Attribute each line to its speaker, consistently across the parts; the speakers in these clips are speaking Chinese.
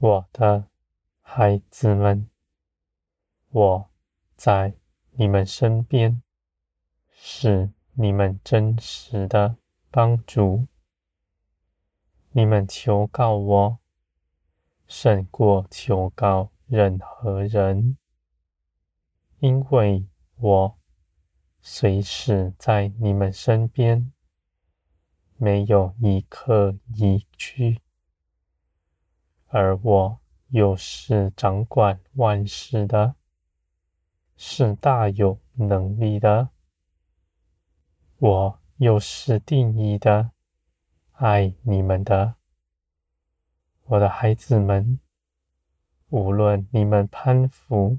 Speaker 1: 我的孩子们，我在你们身边，是你们真实的帮助。你们求告我，胜过求告任何人，因为我随时在你们身边，没有一刻移居。而我又是掌管万事的，是大有能力的。我又是定义的，爱你们的，我的孩子们。无论你们攀附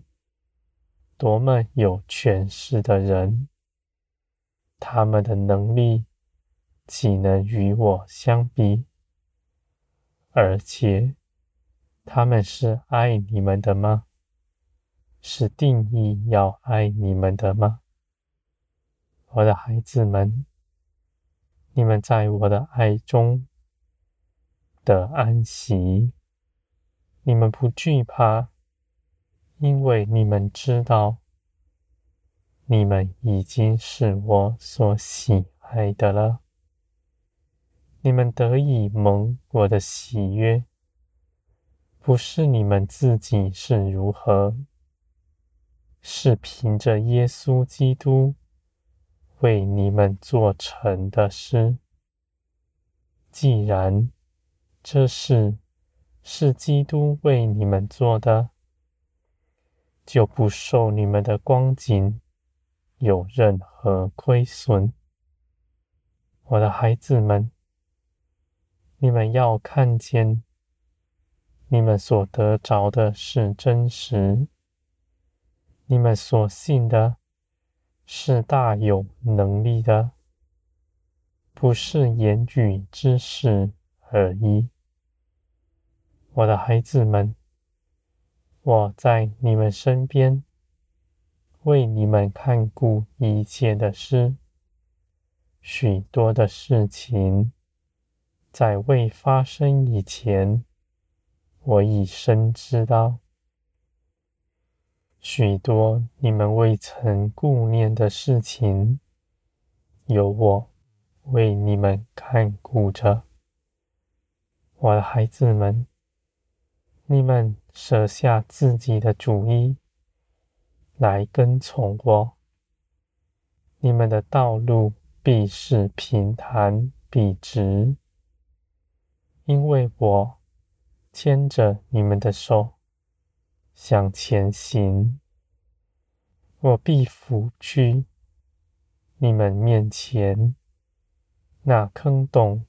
Speaker 1: 多么有权势的人，他们的能力岂能与我相比？而且。他们是爱你们的吗？是定义要爱你们的吗？我的孩子们，你们在我的爱中的安息，你们不惧怕，因为你们知道，你们已经是我所喜爱的了。你们得以蒙我的喜悦。不是你们自己是如何，是凭着耶稣基督为你们做成的事。既然这事是基督为你们做的，就不受你们的光景有任何亏损。我的孩子们，你们要看见。你们所得着的是真实，你们所信的是大有能力的，不是言语之事而已。我的孩子们，我在你们身边，为你们看顾一切的事，许多的事情，在未发生以前。我已深知道，许多你们未曾顾念的事情，有我为你们看顾着。我的孩子们，你们舍下自己的主意来跟从我，你们的道路必是平坦笔直，因为我。牵着你们的手向前行，我必拂去你们面前那坑洞，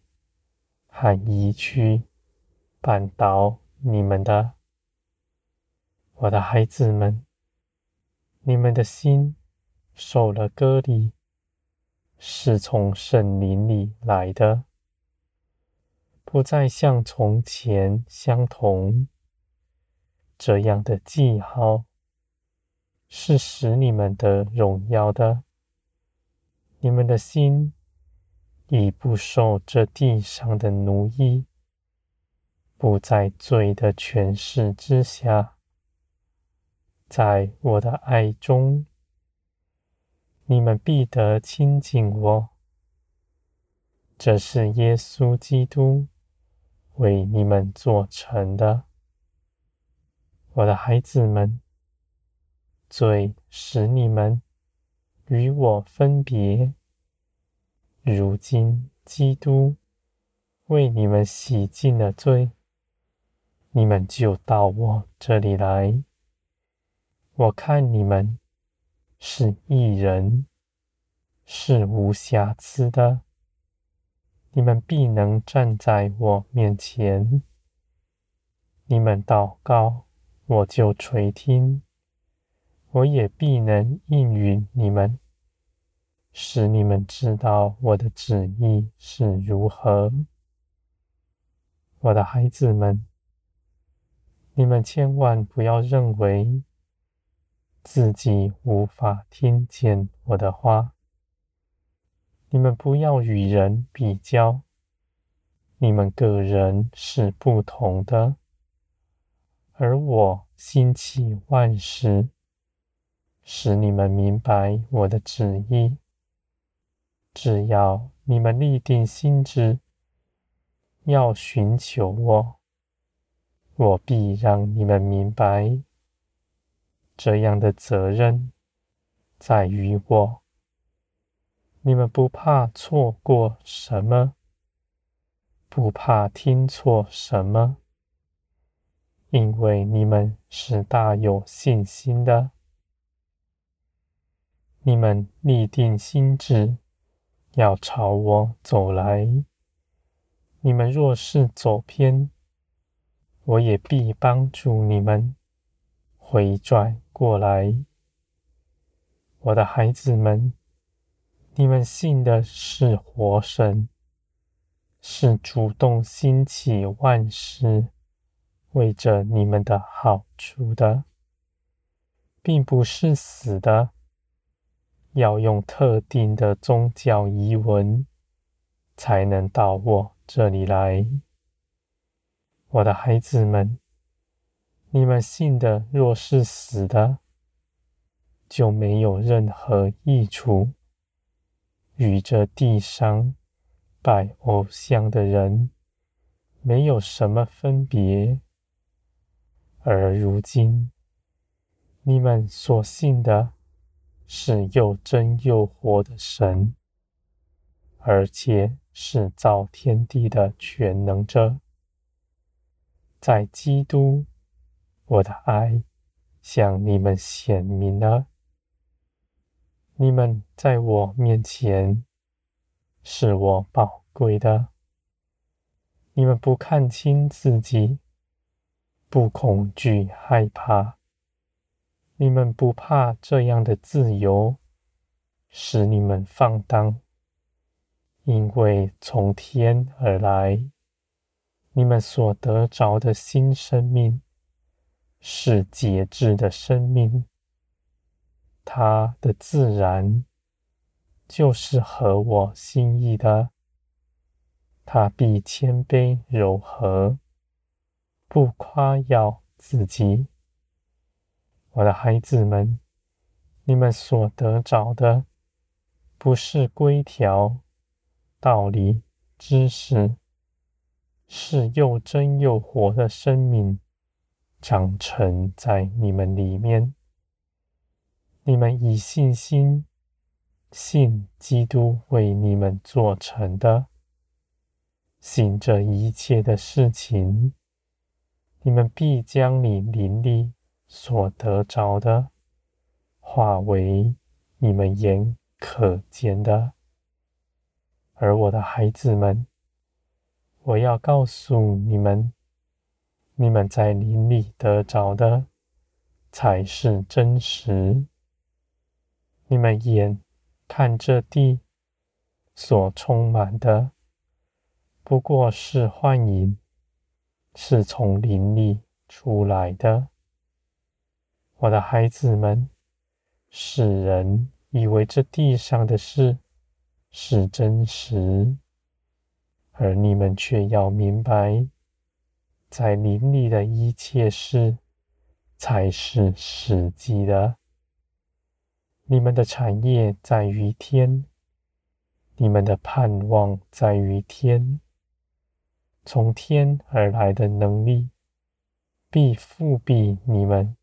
Speaker 1: 和移去绊倒你们的。我的孩子们，你们的心受了割礼，是从圣灵里来的。不再像从前相同，这样的记号是使你们得荣耀的。你们的心已不受这地上的奴役，不在罪的权势之下。在我的爱中，你们必得亲近我。这是耶稣基督。为你们做成的，我的孩子们，罪使你们与我分别。如今基督为你们洗净了罪，你们就到我这里来。我看你们是一人，是无瑕疵的。你们必能站在我面前，你们祷告，我就垂听，我也必能应允你们，使你们知道我的旨意是如何。我的孩子们，你们千万不要认为自己无法听见我的话。你们不要与人比较，你们个人是不同的。而我兴起万事，使你们明白我的旨意。只要你们立定心志，要寻求我，我必让你们明白。这样的责任在于我。你们不怕错过什么，不怕听错什么，因为你们是大有信心的。你们立定心志，要朝我走来。你们若是走偏，我也必帮助你们回转过来。我的孩子们。你们信的是活神，是主动兴起万事，为着你们的好处的，并不是死的。要用特定的宗教仪文，才能到我这里来。我的孩子们，你们信的若是死的，就没有任何益处。与这地上拜偶像的人没有什么分别，而如今你们所信的是又真又活的神，而且是造天地的全能者。在基督，我的爱向你们显明了。你们在我面前是我宝贵的，你们不看清自己，不恐惧害怕，你们不怕这样的自由使你们放荡，因为从天而来，你们所得着的新生命是节制的生命。他的自然就是合我心意的，他必谦卑柔和，不夸耀自己。我的孩子们，你们所得着的不是规条、道理、知识，是又真又活的生命长成在你们里面。你们以信心信基督为你们做成的，信这一切的事情，你们必将你灵里所得着的化为你们眼可见的。而我的孩子们，我要告诉你们，你们在灵里得着的才是真实。你们眼看这地所充满的，不过是幻影，是从林里出来的。我的孩子们，世人以为这地上的事是真实，而你们却要明白，在林里的一切事才是实际的。你们的产业在于天，你们的盼望在于天。从天而来的能力必复庇你们。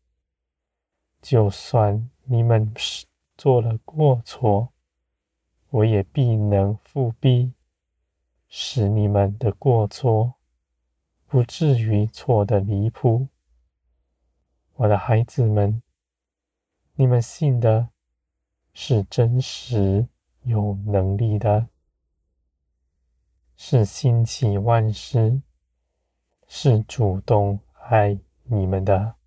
Speaker 1: 就算你们做了过错，我也必能复庇，使你们的过错不至于错得离谱。我的孩子们，你们信的。是真实有能力的，是心起万事，是主动爱你们的。